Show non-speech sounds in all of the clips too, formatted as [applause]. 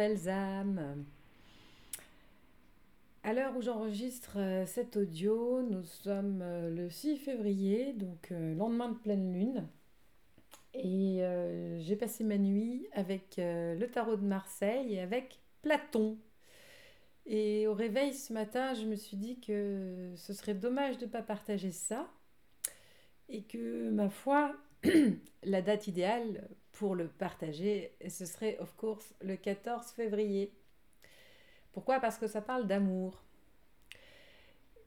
Belles. À l'heure où j'enregistre euh, cet audio, nous sommes euh, le 6 février, donc euh, lendemain de pleine lune. Et j'ai passé ma nuit avec le tarot de Marseille et avec Platon. Et au réveil ce matin, je me suis dit que ce serait dommage de ne pas partager ça. Et que, ma foi, [clears throat] la date idéale pour le partager, ce serait, of course, le 14 février. Pourquoi? Parce que ça parle d'amour.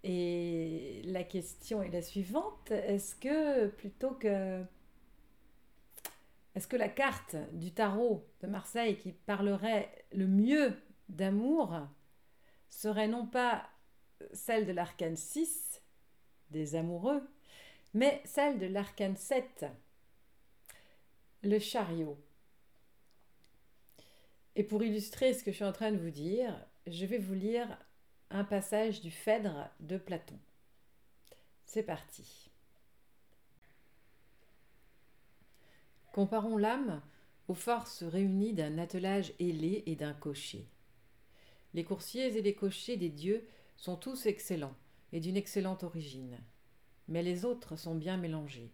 Et la question est la suivante est-ce que plutôt que. Est-ce que la carte du tarot de Marseille qui parlerait le mieux d'amour serait non pas celle de l'arcane 6 des amoureux, mais celle de l'arcane 7 le chariot. Et pour illustrer ce que je suis en train de vous dire, je vais vous lire un passage du Phèdre de Platon. C'est parti. Comparons l'âme aux forces réunies d'un attelage ailé et d'un cocher. Les coursiers et les cochers des dieux sont tous excellents et d'une excellente origine, mais les autres sont bien mélangés.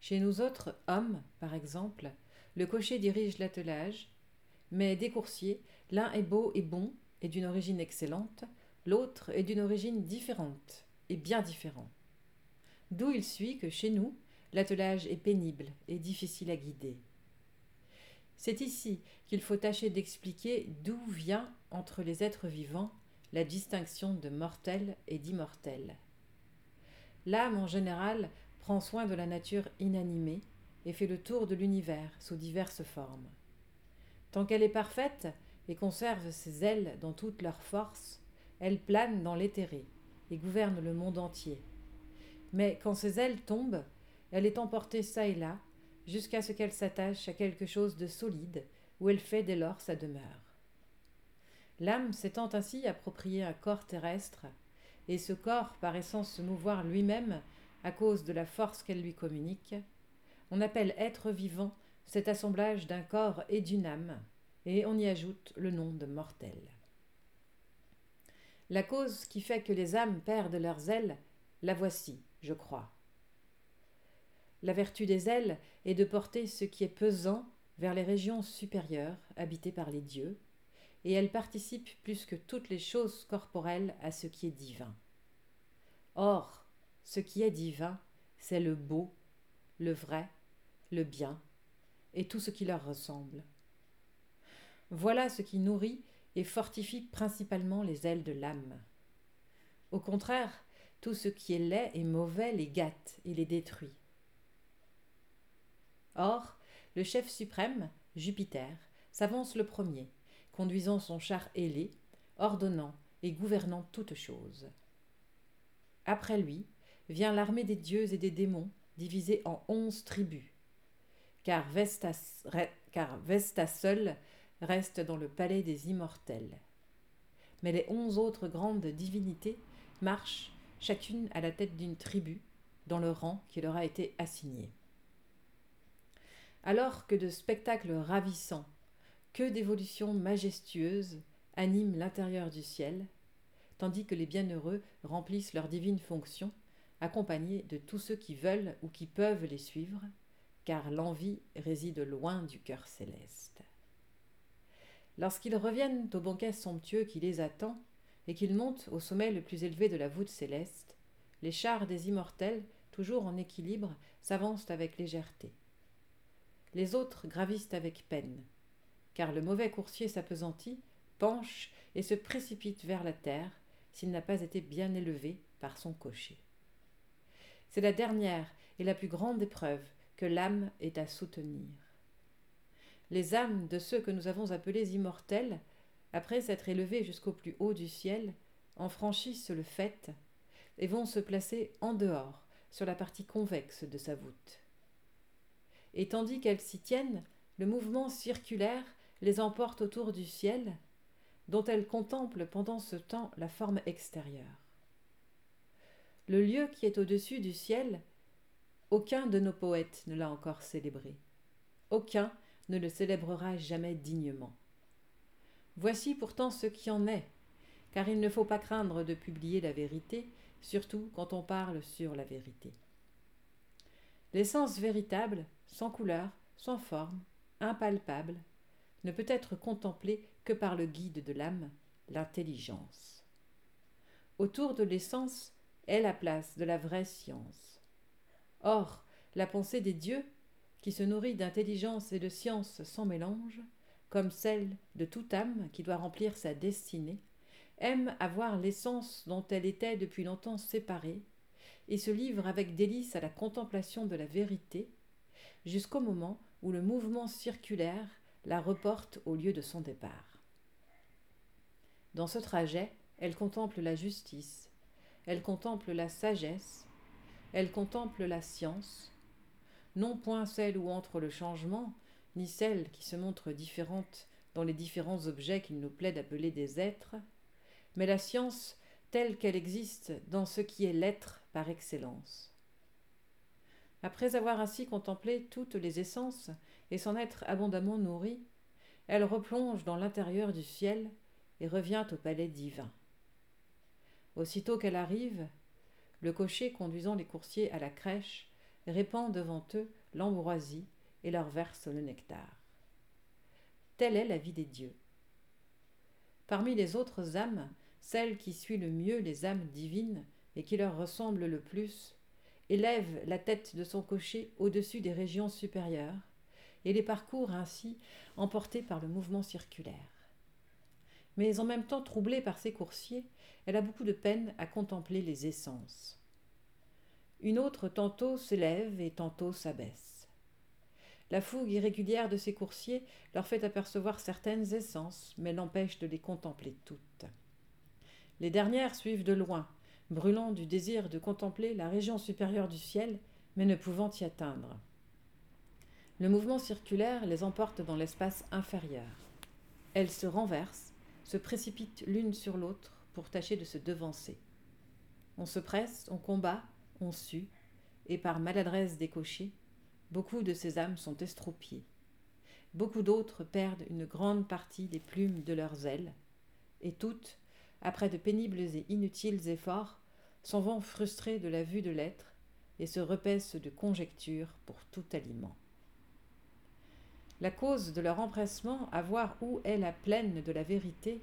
Chez nous autres hommes, par exemple, le cocher dirige l'attelage, mais des coursiers, l'un est beau et bon et d'une origine excellente, l'autre est d'une origine différente et bien différent. D'où il suit que chez nous, l'attelage est pénible et difficile à guider. C'est ici qu'il faut tâcher d'expliquer d'où vient entre les êtres vivants la distinction de mortel et d'immortel. L'âme en général prend soin de la nature inanimée et fait le tour de l'univers sous diverses formes. Tant qu'elle est parfaite et conserve ses ailes dans toute leur force, elle plane dans l'éthéré et gouverne le monde entier. Mais quand ses ailes tombent, elle est emportée çà et là, jusqu'à ce qu'elle s'attache à quelque chose de solide, où elle fait dès lors sa demeure. L'âme s'étant ainsi approprié un corps terrestre, et ce corps paraissant se mouvoir lui-même à cause de la force qu'elle lui communique, on appelle être vivant cet assemblage d'un corps et d'une âme, et on y ajoute le nom de mortel. La cause qui fait que les âmes perdent leurs ailes, la voici, je crois. La vertu des ailes est de porter ce qui est pesant vers les régions supérieures habitées par les dieux, et elle participe plus que toutes les choses corporelles à ce qui est divin. Or, ce qui est divin, c'est le beau, le vrai, le bien, et tout ce qui leur ressemble. Voilà ce qui nourrit et fortifie principalement les ailes de l'âme. Au contraire, tout ce qui est laid et mauvais les gâte et les détruit. Or, le chef suprême, Jupiter, s'avance le premier, conduisant son char ailé, ordonnant et gouvernant toutes choses. Après lui, vient l'armée des dieux et des démons, divisée en onze tribus. Car Vesta, car Vesta seule reste dans le palais des immortels. Mais les onze autres grandes divinités marchent chacune à la tête d'une tribu, dans le rang qui leur a été assigné. Alors que de spectacles ravissants, que d'évolutions majestueuses animent l'intérieur du ciel, tandis que les bienheureux remplissent leurs divines fonctions, accompagnés de tous ceux qui veulent ou qui peuvent les suivre, car l'envie réside loin du cœur céleste. Lorsqu'ils reviennent au banquet somptueux qui les attend, et qu'ils montent au sommet le plus élevé de la voûte céleste, les chars des immortels, toujours en équilibre, s'avancent avec légèreté. Les autres gravissent avec peine, car le mauvais coursier s'appesantit, penche et se précipite vers la terre s'il n'a pas été bien élevé par son cocher. C'est la dernière et la plus grande épreuve que l'âme est à soutenir. Les âmes de ceux que nous avons appelés immortels, après s'être élevés jusqu'au plus haut du ciel, en franchissent le fait et vont se placer en dehors, sur la partie convexe de sa voûte. Et tandis qu'elles s'y tiennent, le mouvement circulaire les emporte autour du ciel, dont elles contemplent pendant ce temps la forme extérieure le lieu qui est au-dessus du ciel, aucun de nos poètes ne l'a encore célébré. Aucun ne le célébrera jamais dignement. Voici pourtant ce qui en est, car il ne faut pas craindre de publier la vérité, surtout quand on parle sur la vérité. L'essence véritable, sans couleur, sans forme, impalpable, ne peut être contemplée que par le guide de l'âme, l'intelligence. Autour de l'essence est la place de la vraie science. Or, la pensée des dieux, qui se nourrit d'intelligence et de science sans mélange, comme celle de toute âme qui doit remplir sa destinée, aime avoir l'essence dont elle était depuis longtemps séparée, et se livre avec délice à la contemplation de la vérité, jusqu'au moment où le mouvement circulaire la reporte au lieu de son départ. Dans ce trajet, elle contemple la justice, elle contemple la sagesse, elle contemple la science, non point celle où entre le changement, ni celle qui se montre différente dans les différents objets qu'il nous plaît d'appeler des êtres, mais la science telle qu'elle existe dans ce qui est l'être par excellence. Après avoir ainsi contemplé toutes les essences et s'en être abondamment nourrie, elle replonge dans l'intérieur du ciel et revient au palais divin. Aussitôt qu'elle arrive, le cocher conduisant les coursiers à la crèche répand devant eux l'ambroisie et leur verse le nectar. Telle est la vie des dieux. Parmi les autres âmes, celle qui suit le mieux les âmes divines et qui leur ressemble le plus, élève la tête de son cocher au-dessus des régions supérieures et les parcourt ainsi emportée par le mouvement circulaire. Mais en même temps troublée par ses coursiers, elle a beaucoup de peine à contempler les essences. Une autre tantôt s'élève et tantôt s'abaisse. La fougue irrégulière de ses coursiers leur fait apercevoir certaines essences, mais l'empêche de les contempler toutes. Les dernières suivent de loin, brûlant du désir de contempler la région supérieure du ciel, mais ne pouvant y atteindre. Le mouvement circulaire les emporte dans l'espace inférieur. Elles se renversent, se précipitent l'une sur l'autre pour tâcher de se devancer. On se presse, on combat, on sue, et par maladresse des cochers, beaucoup de ces âmes sont estropiées. Beaucoup d'autres perdent une grande partie des plumes de leurs ailes, et toutes, après de pénibles et inutiles efforts, s'en vont frustrées de la vue de l'être et se repaissent de conjectures pour tout aliment. La cause de leur empressement à voir où est la plaine de la vérité,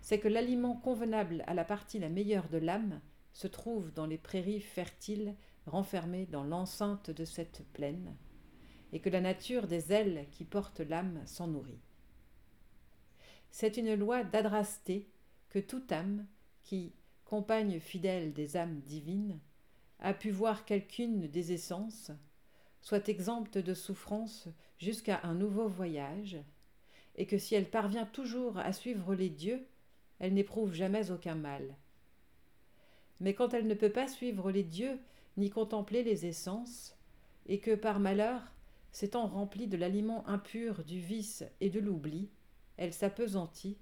c'est que l'aliment convenable à la partie la meilleure de l'âme se trouve dans les prairies fertiles renfermées dans l'enceinte de cette plaine, et que la nature des ailes qui portent l'âme s'en nourrit. C'est une loi d'adrasté que toute âme qui, compagne fidèle des âmes divines, a pu voir quelqu'une des essences, soit exempte de souffrance jusqu'à un nouveau voyage, et que si elle parvient toujours à suivre les dieux, elle n'éprouve jamais aucun mal. Mais quand elle ne peut pas suivre les dieux ni contempler les essences, et que par malheur, s'étant remplie de l'aliment impur du vice et de l'oubli, elle s'apesantit,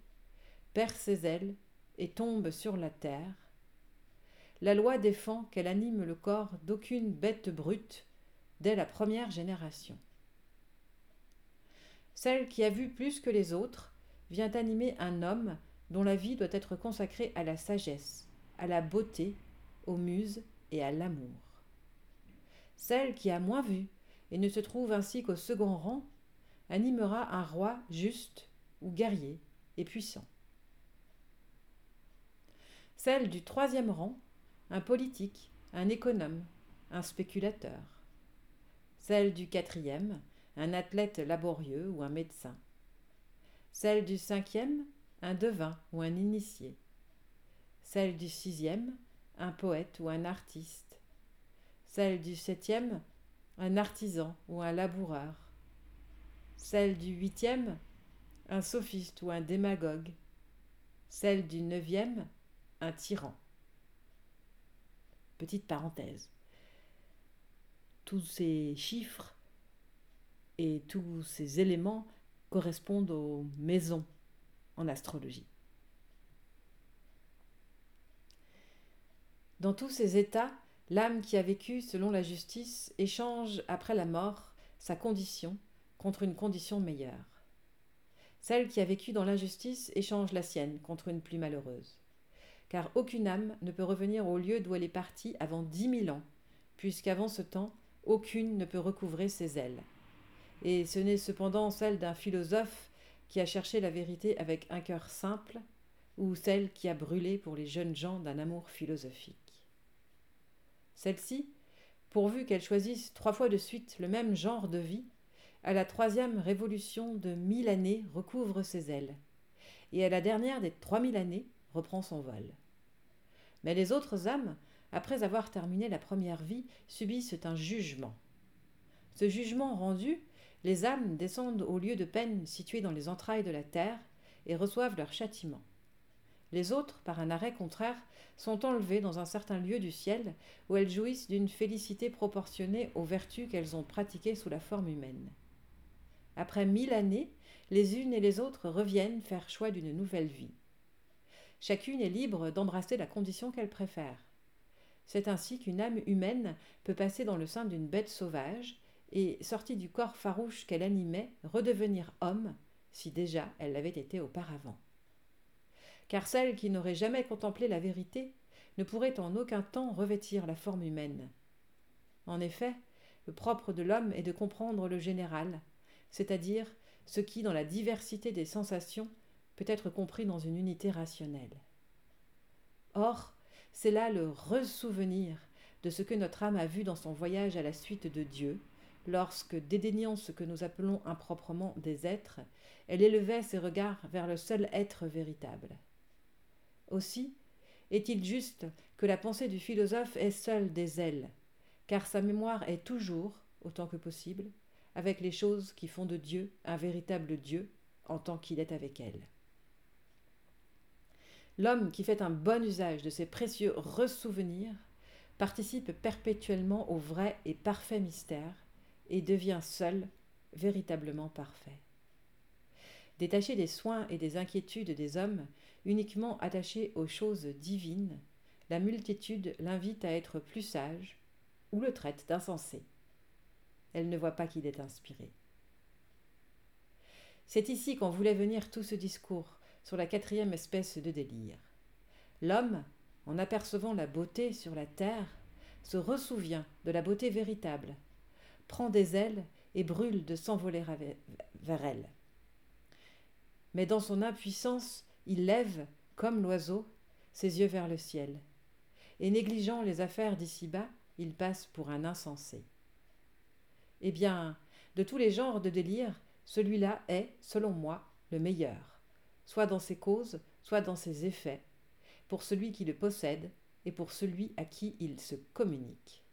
perd ses ailes et tombe sur la terre, la loi défend qu'elle anime le corps d'aucune bête brute dès la première génération. Celle qui a vu plus que les autres vient animer un homme dont la vie doit être consacrée à la sagesse, à la beauté, aux muses et à l'amour. Celle qui a moins vu et ne se trouve ainsi qu'au second rang animera un roi juste ou guerrier et puissant. Celle du troisième rang, un politique, un économe, un spéculateur. Celle du quatrième, un athlète laborieux ou un médecin. Celle du cinquième, un devin ou un initié. Celle du sixième, un poète ou un artiste. Celle du septième, un artisan ou un laboureur. Celle du huitième, un sophiste ou un démagogue. Celle du neuvième, un tyran. Petite parenthèse. Tous ces chiffres et tous ces éléments correspondent aux maisons en astrologie. Dans tous ces états, l'âme qui a vécu selon la justice échange après la mort sa condition contre une condition meilleure. Celle qui a vécu dans l'injustice échange la sienne contre une plus malheureuse. Car aucune âme ne peut revenir au lieu d'où elle est partie avant dix mille ans, puisqu'avant ce temps, aucune ne peut recouvrer ses ailes. Et ce n'est cependant celle d'un philosophe qui a cherché la vérité avec un cœur simple, ou celle qui a brûlé pour les jeunes gens d'un amour philosophique. Celle-ci, pourvu qu'elle choisisse trois fois de suite le même genre de vie, à la troisième révolution de mille années recouvre ses ailes, et à la dernière des trois mille années reprend son vol. Mais les autres âmes, après avoir terminé la première vie, subissent un jugement. Ce jugement rendu, les âmes descendent au lieu de peine situé dans les entrailles de la terre et reçoivent leur châtiment. Les autres, par un arrêt contraire, sont enlevées dans un certain lieu du ciel où elles jouissent d'une félicité proportionnée aux vertus qu'elles ont pratiquées sous la forme humaine. Après mille années, les unes et les autres reviennent faire choix d'une nouvelle vie. Chacune est libre d'embrasser la condition qu'elle préfère. C'est ainsi qu'une âme humaine peut passer dans le sein d'une bête sauvage et, sortie du corps farouche qu'elle animait, redevenir homme, si déjà elle l'avait été auparavant car celle qui n'aurait jamais contemplé la vérité ne pourrait en aucun temps revêtir la forme humaine. En effet, le propre de l'homme est de comprendre le général, c'est-à-dire ce qui, dans la diversité des sensations, peut être compris dans une unité rationnelle. Or, c'est là le ressouvenir de ce que notre âme a vu dans son voyage à la suite de Dieu, lorsque, dédaignant ce que nous appelons improprement des êtres, elle élevait ses regards vers le seul être véritable. Aussi, est-il juste que la pensée du philosophe ait seule des ailes, car sa mémoire est toujours, autant que possible, avec les choses qui font de Dieu un véritable Dieu en tant qu'il est avec elle. L'homme qui fait un bon usage de ces précieux ressouvenirs participe perpétuellement au vrai et parfait mystère et devient seul véritablement parfait. Détaché des soins et des inquiétudes des hommes, uniquement attaché aux choses divines, la multitude l'invite à être plus sage ou le traite d'insensé. Elle ne voit pas qu'il est inspiré. C'est ici qu'on voulait venir tout ce discours sur la quatrième espèce de délire. L'homme, en apercevant la beauté sur la terre, se ressouvient de la beauté véritable, prend des ailes et brûle de s'envoler vers elle. Mais dans son impuissance, il lève, comme l'oiseau, ses yeux vers le ciel, et négligeant les affaires d'ici-bas, il passe pour un insensé. Eh bien, de tous les genres de délire, celui-là est, selon moi, le meilleur, soit dans ses causes, soit dans ses effets, pour celui qui le possède et pour celui à qui il se communique.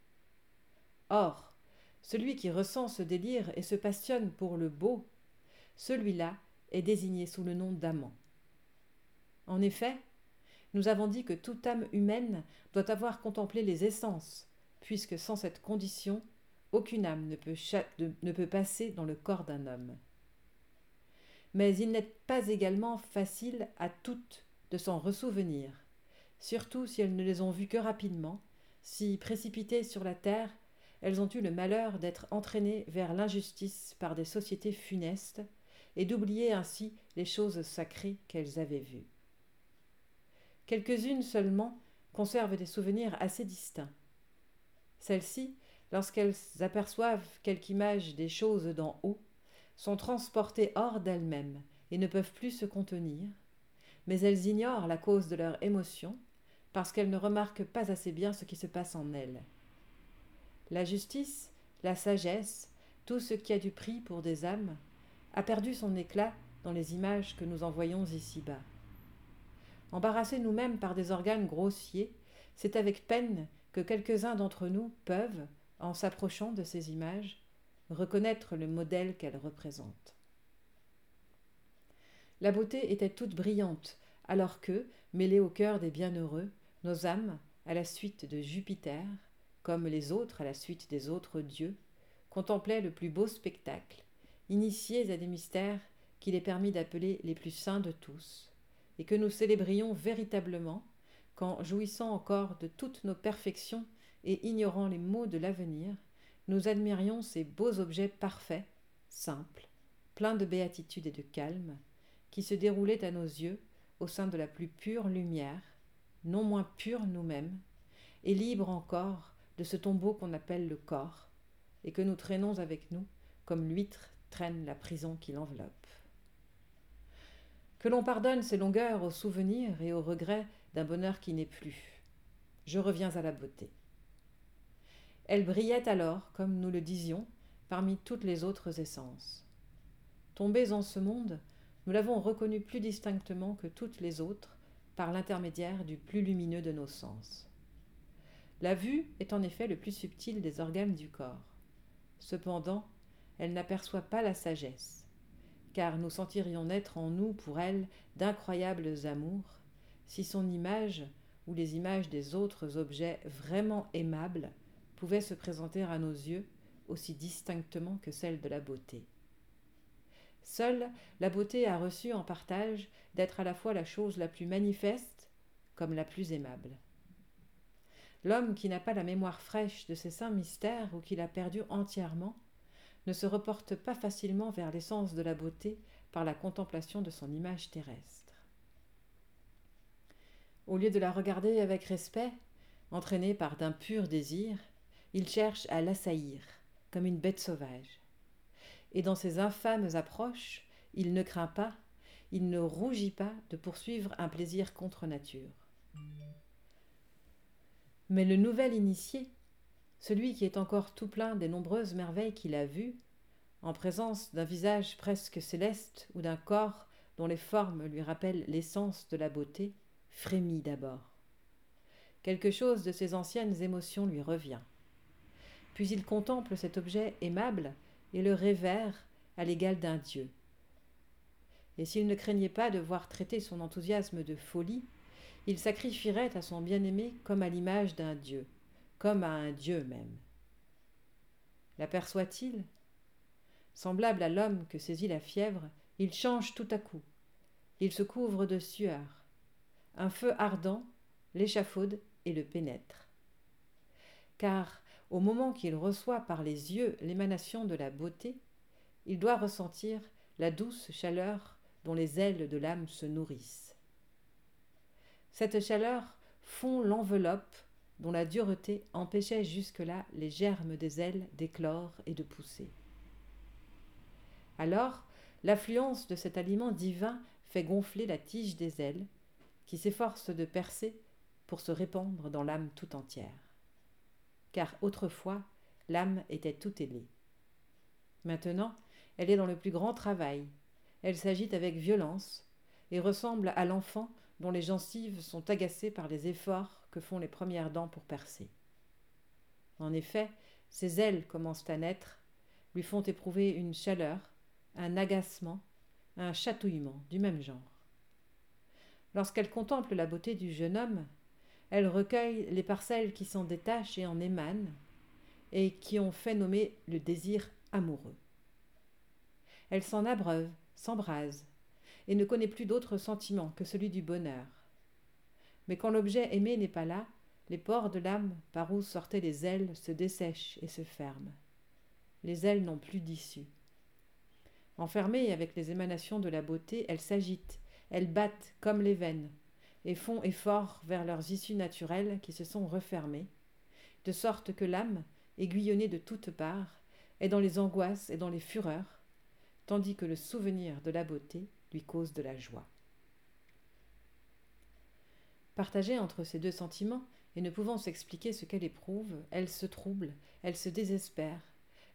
Or, celui qui ressent ce délire et se passionne pour le beau, celui-là est désigné sous le nom d'amant. En effet, nous avons dit que toute âme humaine doit avoir contemplé les essences, puisque sans cette condition, aucune âme ne peut, passer dans le corps d'un homme. Mais il n'est pas également facile à toutes de s'en ressouvenir, surtout si elles ne les ont vues que rapidement, si, précipitées sur la terre, elles ont eu le malheur d'être entraînées vers l'injustice par des sociétés funestes, et d'oublier ainsi les choses sacrées qu'elles avaient vues. Quelques-unes seulement conservent des souvenirs assez distincts. Celles-ci, lorsqu'elles aperçoivent quelque image des choses d'en haut, sont transportées hors d'elles-mêmes et ne peuvent plus se contenir, mais elles ignorent la cause de leur émotion parce qu'elles ne remarquent pas assez bien ce qui se passe en elles. La justice, la sagesse, tout ce qui a du prix pour des âmes, a perdu son éclat dans les images que nous envoyons ici-bas. Embarrassés nous-mêmes par des organes grossiers, c'est avec peine que quelques-uns d'entre nous peuvent, en s'approchant de ces images, reconnaître le modèle qu'elles représentent. La beauté était toute brillante, alors que, mêlée au cœur des bienheureux, nos âmes, à la suite de Jupiter, comme les autres à la suite des autres dieux, contemplaient le plus beau spectacle, initiés à des mystères qu'il est permis d'appeler les plus saints de tous, et que nous célébrions véritablement quand, jouissant encore de toutes nos perfections et ignorant les maux de l'avenir, nous admirions ces beaux objets parfaits, simples, pleins de béatitude et de calme, qui se déroulait à nos yeux au sein de la plus pure lumière, non moins pure nous-mêmes, et libre encore de ce tombeau qu'on appelle le corps, et que nous traînons avec nous comme l'huître traîne la prison qui l'enveloppe. Que l'on pardonne ces longueurs aux souvenirs et aux regrets d'un bonheur qui n'est plus. Je reviens à la beauté. Elle brillait alors, comme nous le disions, parmi toutes les autres essences. Tombés en ce monde, nous l'avons reconnue plus distinctement que toutes les autres par l'intermédiaire du plus lumineux de nos sens. La vue est en effet le plus subtil des organes du corps. Cependant, elle n'aperçoit pas la sagesse, car nous sentirions naître en nous pour elle d'incroyables amours, si son image ou les images des autres objets vraiment aimables pouvaient se présenter à nos yeux aussi distinctement que celle de la beauté. Seule la beauté a reçu en partage d'être à la fois la chose la plus manifeste comme la plus aimable. L'homme qui n'a pas la mémoire fraîche de ces saints mystères ou qui l'a perdu entièrement ne se reporte pas facilement vers l'essence de la beauté par la contemplation de son image terrestre. Au lieu de la regarder avec respect, entraîné par d'impurs désirs, il cherche à l'assaillir comme une bête sauvage. Et dans ses infâmes approches, il ne craint pas, il ne rougit pas de poursuivre un plaisir contre nature. Mais le nouvel initié, celui qui est encore tout plein des nombreuses merveilles qu'il a vues, en présence d'un visage presque céleste ou d'un corps dont les formes lui rappellent l'essence de la beauté, frémit d'abord. Quelque chose de ses anciennes émotions lui revient. Puis il contemple cet objet aimable et le révère à l'égal d'un dieu. Et s'il ne craignait pas de voir traiter son enthousiasme de folie, il sacrifierait à son bien-aimé comme à l'image d'un dieu, comme à un dieu même. L'aperçoit-il? Semblable à l'homme que saisit la fièvre, il change tout à coup. Il se couvre de sueur. Un feu ardent l'échafaude et le pénètre. Car, au moment qu'il reçoit par les yeux l'émanation de la beauté, il doit ressentir la douce chaleur dont les ailes de l'âme se nourrissent. Cette chaleur fond l'enveloppe dont la dureté empêchait jusque-là les germes des ailes d'éclore et de pousser. Alors, l'affluence de cet aliment divin fait gonfler la tige des ailes, qui s'efforce de percer pour se répandre dans l'âme tout entière. Car autrefois, l'âme était tout ailée. Maintenant, elle est dans le plus grand travail. Elle s'agite avec violence et ressemble à l'enfant dont les gencives sont agacées par les efforts que font les premières dents pour percer. En effet, ses ailes commencent à naître, lui font éprouver une chaleur, un agacement, un chatouillement du même genre. Lorsqu'elle contemple la beauté du jeune homme, elle recueille les parcelles qui s'en détachent et en émanent, et qui ont fait nommer le désir amoureux. Elle s'en abreuve, s'embrase, et ne connaît plus d'autre sentiment que celui du bonheur. Mais quand l'objet aimé n'est pas là, les pores de l'âme par où sortaient les ailes se dessèchent et se ferment. Les ailes n'ont plus d'issue. Enfermées avec les émanations de la beauté, elles s'agitent, elles battent comme les veines, et font effort vers leurs issues naturelles qui se sont refermées, de sorte que l'âme, aiguillonnée de toutes parts, est dans les angoisses et dans les fureurs, tandis que le souvenir de la beauté lui cause de la joie. Partagée entre ces deux sentiments, et ne pouvant s'expliquer ce qu'elle éprouve, elle se trouble, elle se désespère,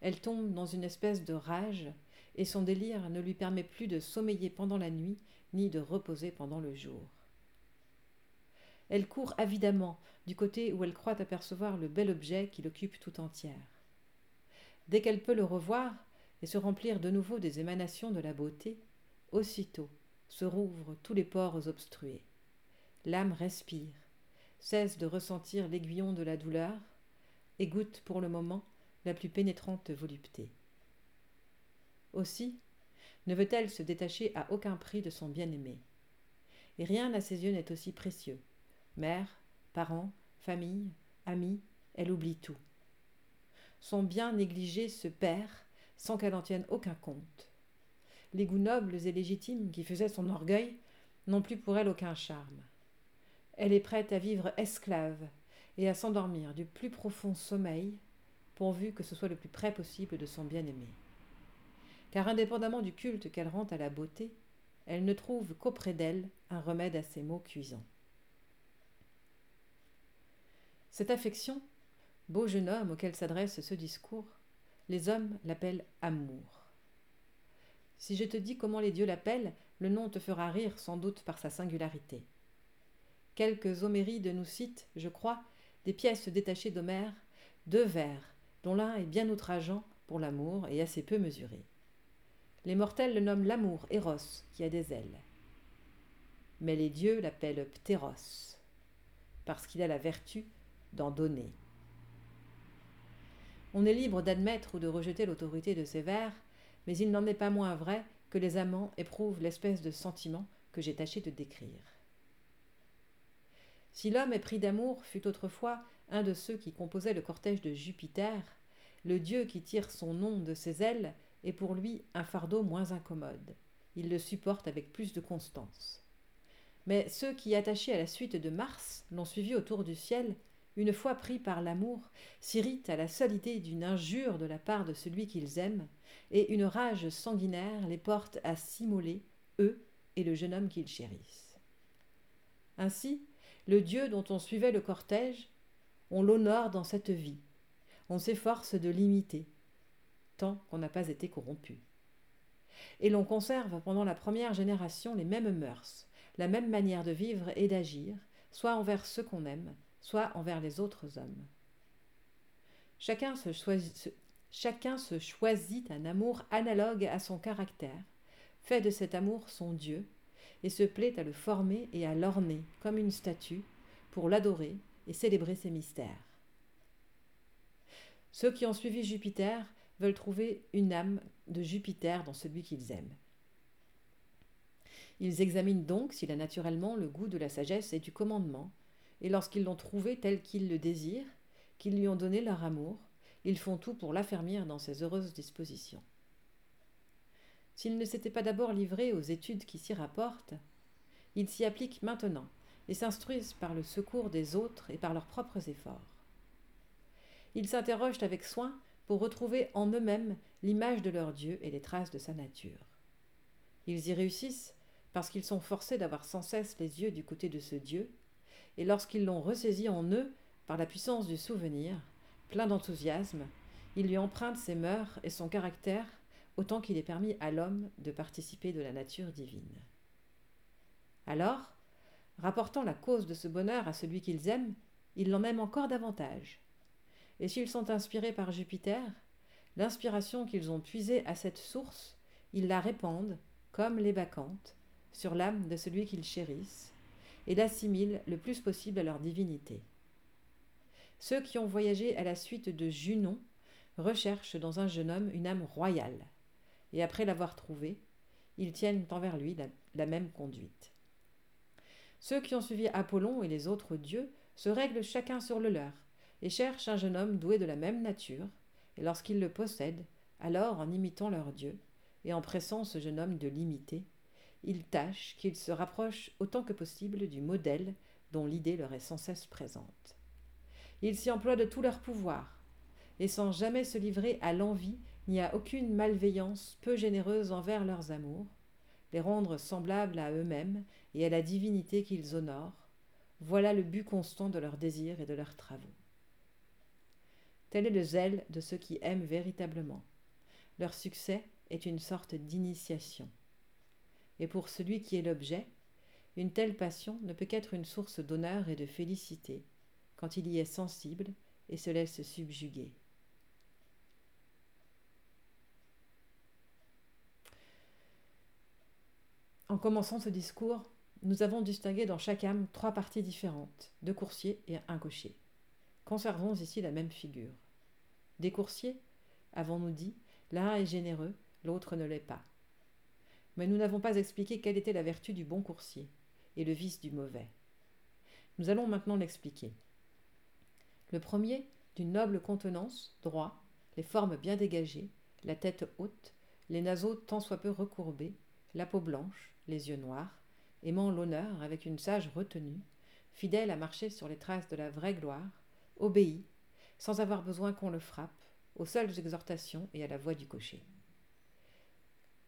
elle tombe dans une espèce de rage, et son délire ne lui permet plus de sommeiller pendant la nuit, ni de reposer pendant le jour. Elle court avidement du côté où elle croit apercevoir le bel objet qui l'occupe tout entière. Dès qu'elle peut le revoir et se remplir de nouveau des émanations de la beauté, aussitôt se rouvrent tous les pores obstrués. L'âme respire, cesse de ressentir l'aiguillon de la douleur et goûte pour le moment la plus pénétrante volupté. Aussi, ne veut-elle se détacher à aucun prix de son bien-aimé. Et rien à ses yeux n'est aussi précieux. Mère, parents, famille, amis, elle oublie tout. Son bien négligé se perd sans qu'elle en tienne aucun compte. les goûts nobles et légitimes qui faisaient son orgueil n'ont plus pour elle aucun charme. Elle est prête à vivre esclave et à s'endormir du plus profond sommeil, pourvu que ce soit le plus près possible de son bien-aimé. Car indépendamment du culte qu'elle rend à la beauté, elle ne trouve qu'auprès d'elle un remède à ses maux cuisants. Cette affection, beau jeune homme auquel s'adresse ce discours, les hommes l'appellent amour. Si je te dis comment les dieux l'appellent, le nom te fera rire sans doute par sa singularité. Quelques homérides nous citent, je crois, des pièces détachées d'Homère, deux vers, dont l'un est bien outrageant pour l'amour et assez peu mesuré. Les mortels le nomment l'amour, Eros, qui a des ailes. Mais les dieux l'appellent Ptéros, parce qu'il a la vertu d'en donner. On est libre d'admettre ou de rejeter l'autorité de ces vers, mais il n'en est pas moins vrai que les amants éprouvent l'espèce de sentiment que j'ai tâché de décrire. Si l'homme épris d'amour fut autrefois un de ceux qui composaient le cortège de Jupiter, le dieu qui tire son nom de ses ailes est pour lui un fardeau moins incommode. Il le supporte avec plus de constance. Mais ceux qui, attachés à la suite de Mars, l'ont suivi autour du ciel, une fois pris par l'amour, s'irritent à la seule idée d'une injure de la part de celui qu'ils aiment, et une rage sanguinaire les porte à s'immoler, eux et le jeune homme qu'ils chérissent. Ainsi, le Dieu dont on suivait le cortège, on l'honore dans cette vie, on s'efforce de l'imiter, tant qu'on n'a pas été corrompu. Et l'on conserve pendant la première génération les mêmes mœurs, la même manière de vivre et d'agir, soit envers ceux qu'on aime, soit envers les autres hommes. Chacun se, choisit, chacun se choisit un amour analogue à son caractère, fait de cet amour son Dieu, et se plaît à le former et à l'orner comme une statue, pour l'adorer et célébrer ses mystères. Ceux qui ont suivi Jupiter veulent trouver une âme de Jupiter dans celui qu'ils aiment. Ils examinent donc s'il a naturellement le goût de la sagesse et du commandement, et lorsqu'ils l'ont trouvé tel qu'ils le désirent, qu'ils lui ont donné leur amour, ils font tout pour l'affermir dans ses heureuses dispositions. S'ils ne s'étaient pas d'abord livrés aux études qui s'y rapportent, ils s'y appliquent maintenant et s'instruisent par le secours des autres et par leurs propres efforts. Ils s'interrogent avec soin pour retrouver en eux-mêmes l'image de leur Dieu et les traces de sa nature. Ils y réussissent parce qu'ils sont forcés d'avoir sans cesse les yeux du côté de ce Dieu et lorsqu'ils l'ont ressaisi en eux par la puissance du souvenir, plein d'enthousiasme, ils lui empruntent ses mœurs et son caractère autant qu'il est permis à l'homme de participer de la nature divine. Alors, rapportant la cause de ce bonheur à celui qu'ils aiment, ils l'en aiment encore davantage. Et s'ils sont inspirés par Jupiter, l'inspiration qu'ils ont puisée à cette source, ils la répandent, comme les bacchantes, sur l'âme de celui qu'ils chérissent, et l'assimilent le plus possible à leur divinité. Ceux qui ont voyagé à la suite de Junon recherchent dans un jeune homme une âme royale, et après l'avoir trouvée, ils tiennent envers lui la, la, même conduite. Ceux qui ont suivi Apollon et les autres dieux se règlent chacun sur le leur, et cherchent un jeune homme doué de la même nature, et lorsqu'ils le possèdent, alors en imitant leur dieu, et en pressant ce jeune homme de l'imiter, ils tâchent qu'il se rapproche autant que possible du modèle dont l'idée leur est sans cesse présente. Ils s'y emploient de tout leur pouvoir, et sans jamais se livrer à l'envie ni à aucune malveillance peu généreuse envers leurs amours, les rendre semblables à eux-mêmes et à la divinité qu'ils honorent, voilà le but constant de leurs désirs et de leurs travaux. Tel est le zèle de ceux qui aiment véritablement. Leur succès est une sorte d'initiation et pour celui qui est l'objet, une telle passion ne peut qu'être une source d'honneur et de félicité, quand il y est sensible et se laisse subjuguer. En commençant ce discours, nous avons distingué dans chaque âme trois parties différentes, deux coursiers et un cocher. Conservons ici la même figure. Des coursiers, avons-nous dit, l'un est généreux, l'autre ne l'est pas mais nous n'avons pas expliqué quelle était la vertu du bon coursier et le vice du mauvais. Nous allons maintenant l'expliquer. Le premier, d'une noble contenance, droit, les formes bien dégagées, la tête haute, les naseaux tant soit peu recourbés, la peau blanche, les yeux noirs, aimant l'honneur avec une sage retenue, fidèle à marcher sur les traces de la vraie gloire, obéit, sans avoir besoin qu'on le frappe, aux seules exhortations et à la voix du cocher.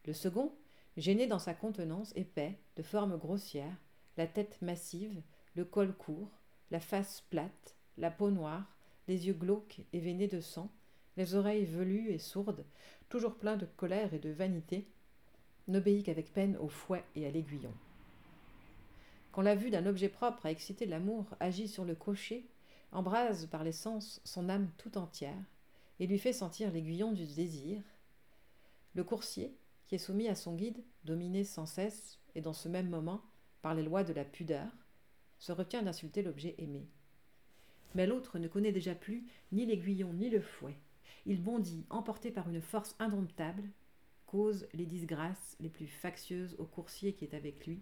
Le second, gêné dans sa contenance, épais, de forme grossière, la tête massive, le col court, la face plate, la peau noire, les yeux glauques et veinés de sang, les oreilles velues et sourdes, toujours plein de colère et de vanité, n'obéit qu'avec peine au fouet et à l'aiguillon. Quand la vue d'un objet propre à exciter l'amour agit sur le cocher, embrase par les sens son âme tout entière et lui fait sentir l'aiguillon du désir, le coursier, qui est soumis à son guide, dominé sans cesse et dans ce même moment par les lois de la pudeur, se retient d'insulter l'objet aimé. Mais l'autre ne connaît déjà plus ni l'aiguillon ni le fouet. Il bondit, emporté par une force indomptable, cause les disgrâces les plus factieuses au coursier qui est avec lui,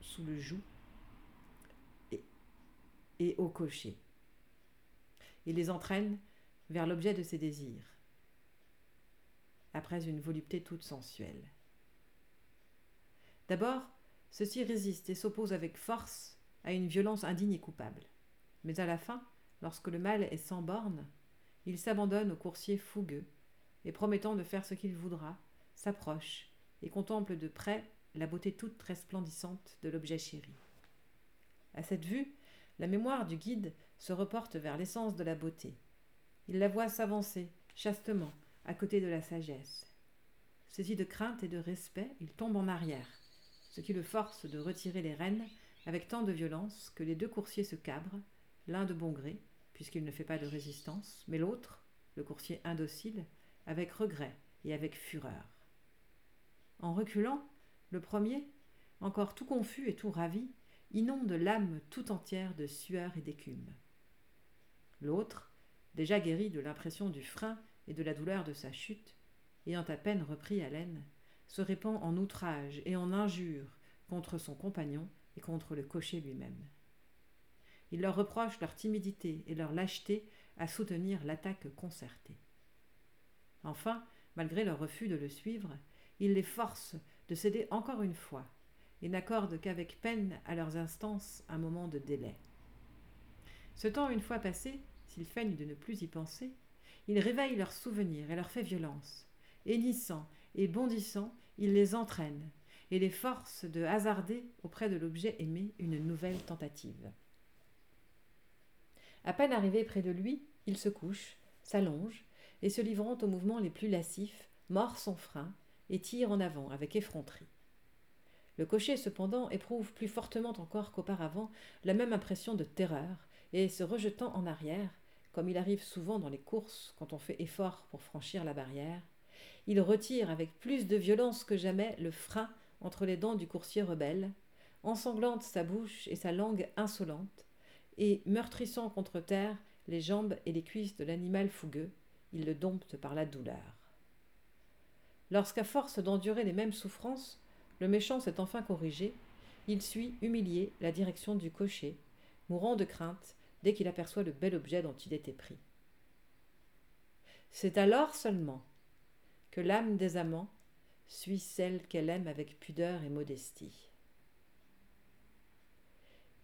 sous, le joug, et, et au cocher. Il les entraîne vers l'objet de ses désirs, après une volupté toute sensuelle. D'abord, ceux-ci résistent et s'opposent avec force à une violence indigne et coupable. Mais à la fin, lorsque le mal est sans borne, il s'abandonne au coursier fougueux, et promettant de faire ce qu'il voudra, s'approche et contemple de près la beauté toute resplendissante de l'objet chéri. À cette vue, la mémoire du guide se reporte vers l'essence de la beauté. Il la voit s'avancer, chastement, à côté de la sagesse. Saisi de crainte et de respect, il tombe en arrière, ce qui le force de retirer les rênes avec tant de violence que les deux coursiers se cabrent, l'un de bon gré, puisqu'il ne fait pas de résistance, mais l'autre, le coursier indocile, avec regret et avec fureur. En reculant, le premier, encore tout confus et tout ravi, inonde l'âme tout entière de sueur et d'écume. L'autre, déjà guéri de l'impression du frein et de la douleur de sa chute, ayant à peine repris haleine, se répand en outrages et en injures contre son compagnon et contre le cocher lui-même. Il leur reproche leur timidité et leur lâcheté à soutenir l'attaque concertée. Enfin, malgré leur refus de le suivre, il les force de céder encore une fois et n'accorde qu'avec peine à leurs instances un moment de délai. Ce temps une fois passé, s'ils feignent de ne plus y penser, il réveille leurs souvenirs et leur fait violence. Hennissant et bondissant, il les entraîne et les force de hasarder auprès de l'objet aimé une nouvelle tentative. À peine arrivé près de lui, il se couche, s'allonge, et se livrant aux mouvements les plus lascifs, mord son frein et tire en avant avec effronterie. Le cocher, cependant, éprouve plus fortement encore qu'auparavant la même impression de terreur, et se rejetant en arrière, comme il arrive souvent dans les courses quand on fait effort pour franchir la barrière, il retire avec plus de violence que jamais le frein entre les dents du coursier rebelle, ensanglante sa bouche et sa langue insolente, et, meurtrissant contre terre les jambes et les cuisses de l'animal fougueux, il le dompte par la douleur. Lorsqu'à force d'endurer les mêmes souffrances, le méchant s'est enfin corrigé, il suit, humilié, la direction du cocher, mourant de crainte dès qu'il aperçoit le bel objet dont il était pris. C'est alors seulement que l'âme des amants suit celle qu'elle aime avec pudeur et modestie.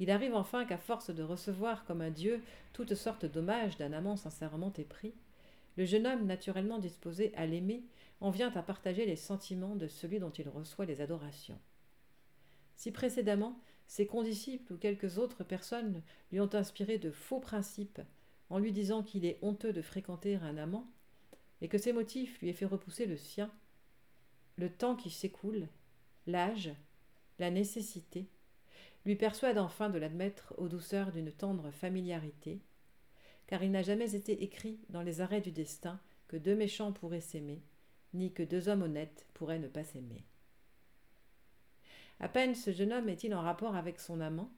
Il arrive enfin qu'à force de recevoir comme un dieu toutes sortes d'hommages d'un amant sincèrement épris, le jeune homme naturellement disposé à l'aimer en vient à partager les sentiments de celui dont il reçoit les adorations. Si précédemment ses condisciples ou quelques autres personnes lui ont inspiré de faux principes en lui disant qu'il est honteux de fréquenter un amant, et que ces motifs lui aient fait repousser le sien, le temps qui s'écoule, l'âge, la nécessité, lui persuade enfin de l'admettre aux douceurs d'une tendre familiarité, car il n'a jamais été écrit dans les arrêts du destin que deux méchants pourraient s'aimer, ni que deux hommes honnêtes pourraient ne pas s'aimer. À peine ce jeune homme est-il en rapport avec son amant,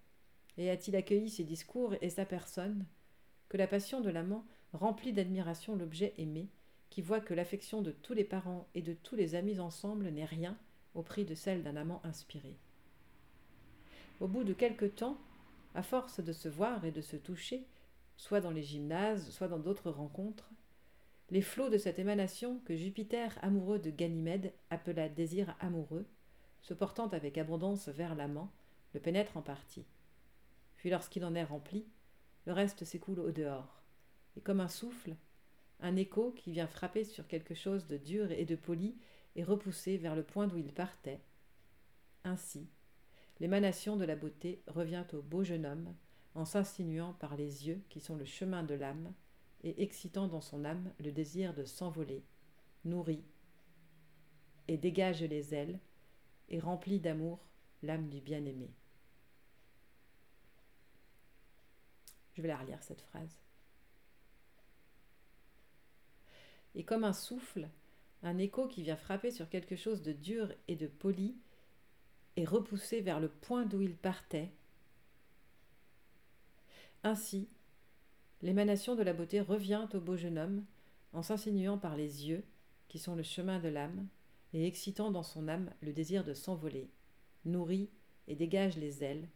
et a-t-il accueilli ses discours et sa personne, que la passion de l'amant remplit d'admiration l'objet aimé, voit que l'affection de tous les parents et de tous les amis ensemble n'est rien au prix de celle d'un amant inspiré. Au bout de quelque temps, à force de se voir et de se toucher, soit dans les gymnases, soit dans d'autres rencontres, les flots de cette émanation que Jupiter, amoureux de Ganymède, appela désir amoureux, se portant avec abondance vers l'amant, le pénètrent en partie. Puis lorsqu'il en est rempli, le reste s'écoule au dehors, et comme un souffle, un écho qui vient frapper sur quelque chose de dur et de poli est repoussé vers le point d'où il partait. Ainsi, l'émanation de la beauté revient au beau jeune homme en s'insinuant par les yeux qui sont le chemin de l'âme et excitant dans son âme le désir de s'envoler, nourrit et dégage les ailes et remplit d'amour l'âme du bien-aimé. Je vais la relire cette phrase. Et comme un souffle, un écho qui vient frapper sur quelque chose de dur et de poli est repoussé vers le point d'où il partait. Ainsi, l'émanation de la beauté revient au beau jeune homme en s'insinuant par les yeux, qui sont le chemin de l'âme, et excitant dans son âme le désir de s'envoler, nourrit et dégage les ailes,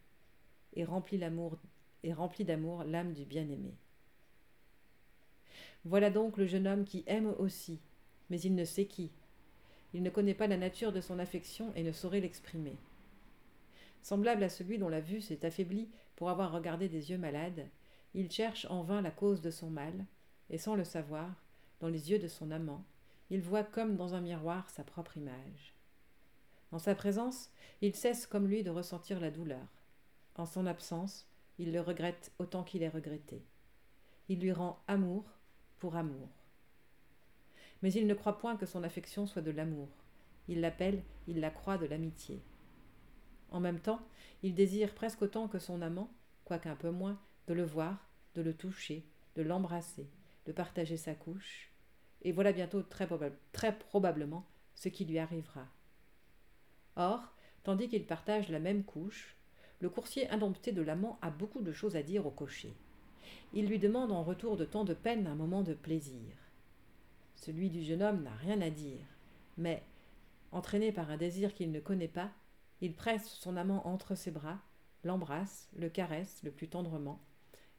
et et remplit d'amour l'âme du bien-aimé. Voilà donc le jeune homme qui aime aussi, mais il ne sait qui. Il ne connaît pas la nature de son affection et ne saurait l'exprimer. Semblable à celui dont la vue s'est affaiblie pour avoir regardé des yeux malades, il cherche en vain la cause de son mal, et sans le savoir, dans les yeux de son amant, il voit comme dans un miroir sa propre image. En sa présence, il cesse comme lui de ressentir la douleur. En son absence, il le regrette autant qu'il est regretté. Il lui rend amour pour amour. Mais il ne croit point que son affection soit de l'amour. Il l'appelle, il la croit de l'amitié. En même temps, il désire presque autant que son amant, quoiqu'un peu moins, de le voir, de le toucher, de l'embrasser, de partager sa couche, et voilà bientôt très, très probablement ce qui lui arrivera. Or, tandis qu'il partage la même couche, le coursier indompté de l'amant a beaucoup de choses à dire au cocher. Il lui demande en retour de tant de peine un moment de plaisir. Celui du jeune homme n'a rien à dire, mais, entraîné par un désir qu'il ne connaît pas, il presse son amant entre ses bras, l'embrasse, le caresse le plus tendrement,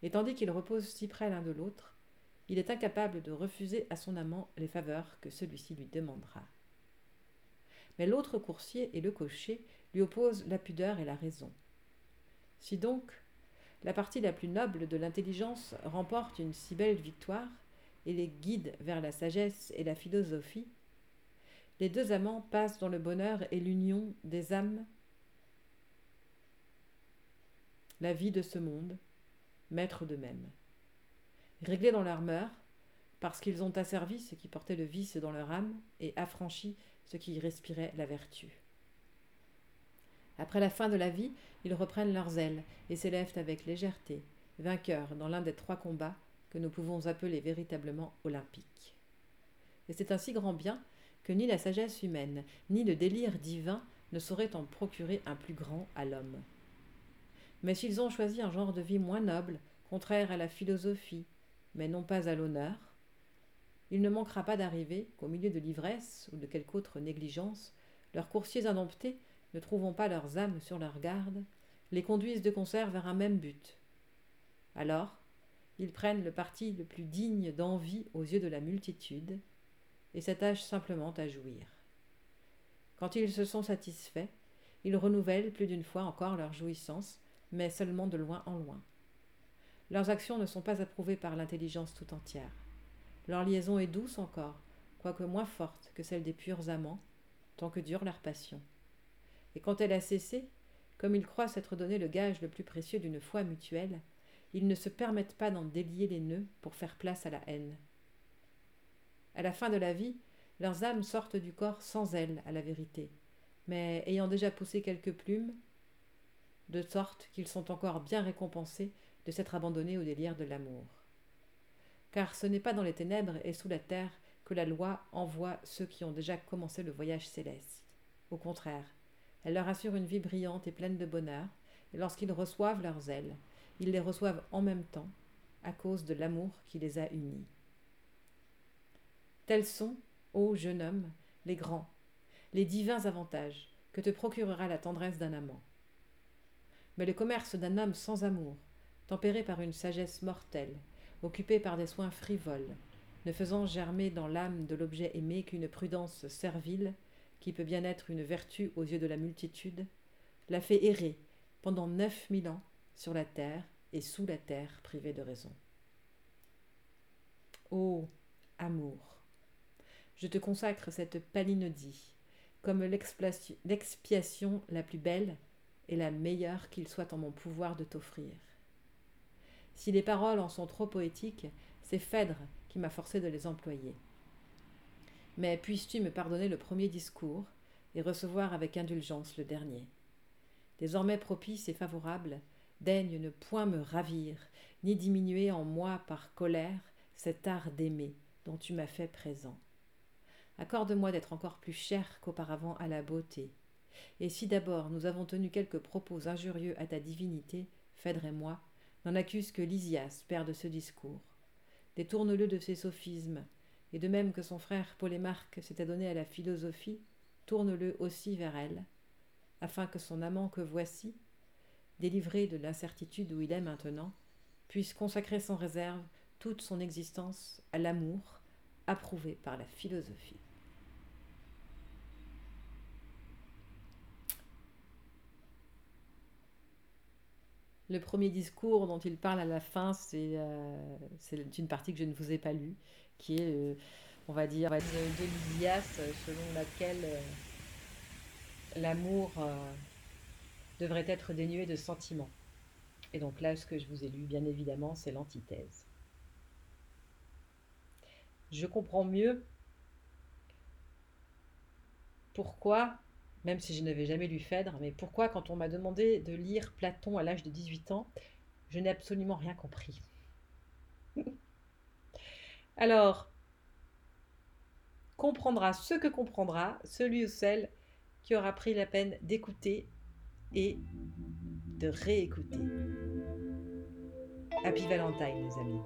et tandis qu'ils reposent si près l'un de l'autre, il est incapable de refuser à son amant les faveurs que celui-ci lui demandera. Mais l'autre coursier et le cocher lui opposent la pudeur et la raison. Si donc la partie la plus noble de l'intelligence remporte une si belle victoire et les guide vers la sagesse et la philosophie, les deux amants passent dans le bonheur et l'union des âmes la vie de ce monde, maîtres d'eux-mêmes. Réglés dans leur mœurs, parce qu'ils ont asservi ce qui portait le vice dans leur âme et affranchi ce qui respirait la vertu. Après la fin de la vie, ils reprennent leurs ailes et s'élèvent avec légèreté, vainqueurs dans l'un des trois combats que nous pouvons appeler véritablement olympiques. Et c'est un si grand bien que ni la sagesse humaine, ni le délire divin ne sauraient en procurer un plus grand à l'homme. Mais s'ils ont choisi un genre de vie moins noble, contraire à la philosophie, mais non pas à l'honneur, il ne manquera pas d'arriver qu'au milieu de l'ivresse ou de quelque autre négligence, leurs coursiers indomptés, ne trouvant pas leurs âmes sur leur garde, les conduisent de concert vers un même but. Alors, ils prennent le parti le plus digne d'envie aux yeux de la multitude, et s'attachent simplement à jouir. Quand ils se sont satisfaits, ils renouvellent plus d'une fois encore leur jouissance, mais seulement de loin en loin. Leurs actions ne sont pas approuvées par l'intelligence tout entière. Leur liaison est douce encore, quoique moins forte que celle des purs amants, tant que dure leur passion. Et quand elle a cessé, comme ils croient s'être donné le gage le plus précieux d'une foi mutuelle, ils ne se permettent pas d'en délier les nœuds pour faire place à la haine. À la fin de la vie, leurs âmes sortent du corps sans ailes à la vérité, mais ayant déjà poussé quelques plumes, de sorte qu'ils sont encore bien récompensés de s'être abandonnés au délire de l'amour. Car ce n'est pas dans les ténèbres et sous la terre que la loi envoie ceux qui ont déjà commencé le voyage céleste. Au contraire, elle leur assure une vie brillante et pleine de bonheur, et lorsqu'ils reçoivent leurs ailes, ils les reçoivent en même temps, à cause de l'amour qui les a unis. Tels sont, ô jeune homme, les grands, les divins avantages que te procurera la tendresse d'un amant. Mais le commerce d'un homme sans amour, tempéré par une sagesse mortelle, occupé par des soins frivoles, ne faisant germer dans l'âme de l'objet aimé qu'une prudence servile, qui peut bien être une vertu aux yeux de la multitude, l'a fait errer pendant neuf mille ans sur la terre et sous la terre privée de raison. Ô amour, je te consacre cette palinodie comme l'expiation la plus belle et la meilleure qu'il soit en mon pouvoir de t'offrir. Si les paroles en sont trop poétiques, c'est Phèdre qui m'a forcé de les employer. Mais puisses-tu me pardonner le premier discours et recevoir avec indulgence le dernier? Désormais propice et favorable, daigne ne point me ravir, ni diminuer en moi par colère cet art d'aimer dont tu m'as fait présent. Accorde-moi d'être encore plus cher qu'auparavant à la beauté. Et si d'abord nous avons tenu quelques propos injurieux à ta divinité, Phèdre et moi, n'en accuse que Lysias, père de ce discours. Détourne-le de ses sophismes, et de même que son frère Polémarque s'est adonné à la philosophie, tourne-le aussi vers elle, afin que son amant que voici, délivré de l'incertitude où il est maintenant, puisse consacrer sans réserve toute son existence à l'amour approuvé par la philosophie. Le premier discours dont il parle à la fin, c'est euh, une partie que je ne vous ai pas lue, qui est, euh, on va dire, de Lysias, selon laquelle euh, l'amour devrait être dénué de sentiments. Et donc là, ce que je vous ai lu, bien évidemment, c'est l'antithèse. Je comprends mieux pourquoi même si je n'avais jamais lu Phèdre, mais pourquoi quand on m'a demandé de lire Platon à l'âge de 18 ans, je n'ai absolument rien compris. [laughs] Alors, comprendra ce que comprendra celui ou celle qui aura pris la peine d'écouter et de réécouter. Happy Valentine, les amis.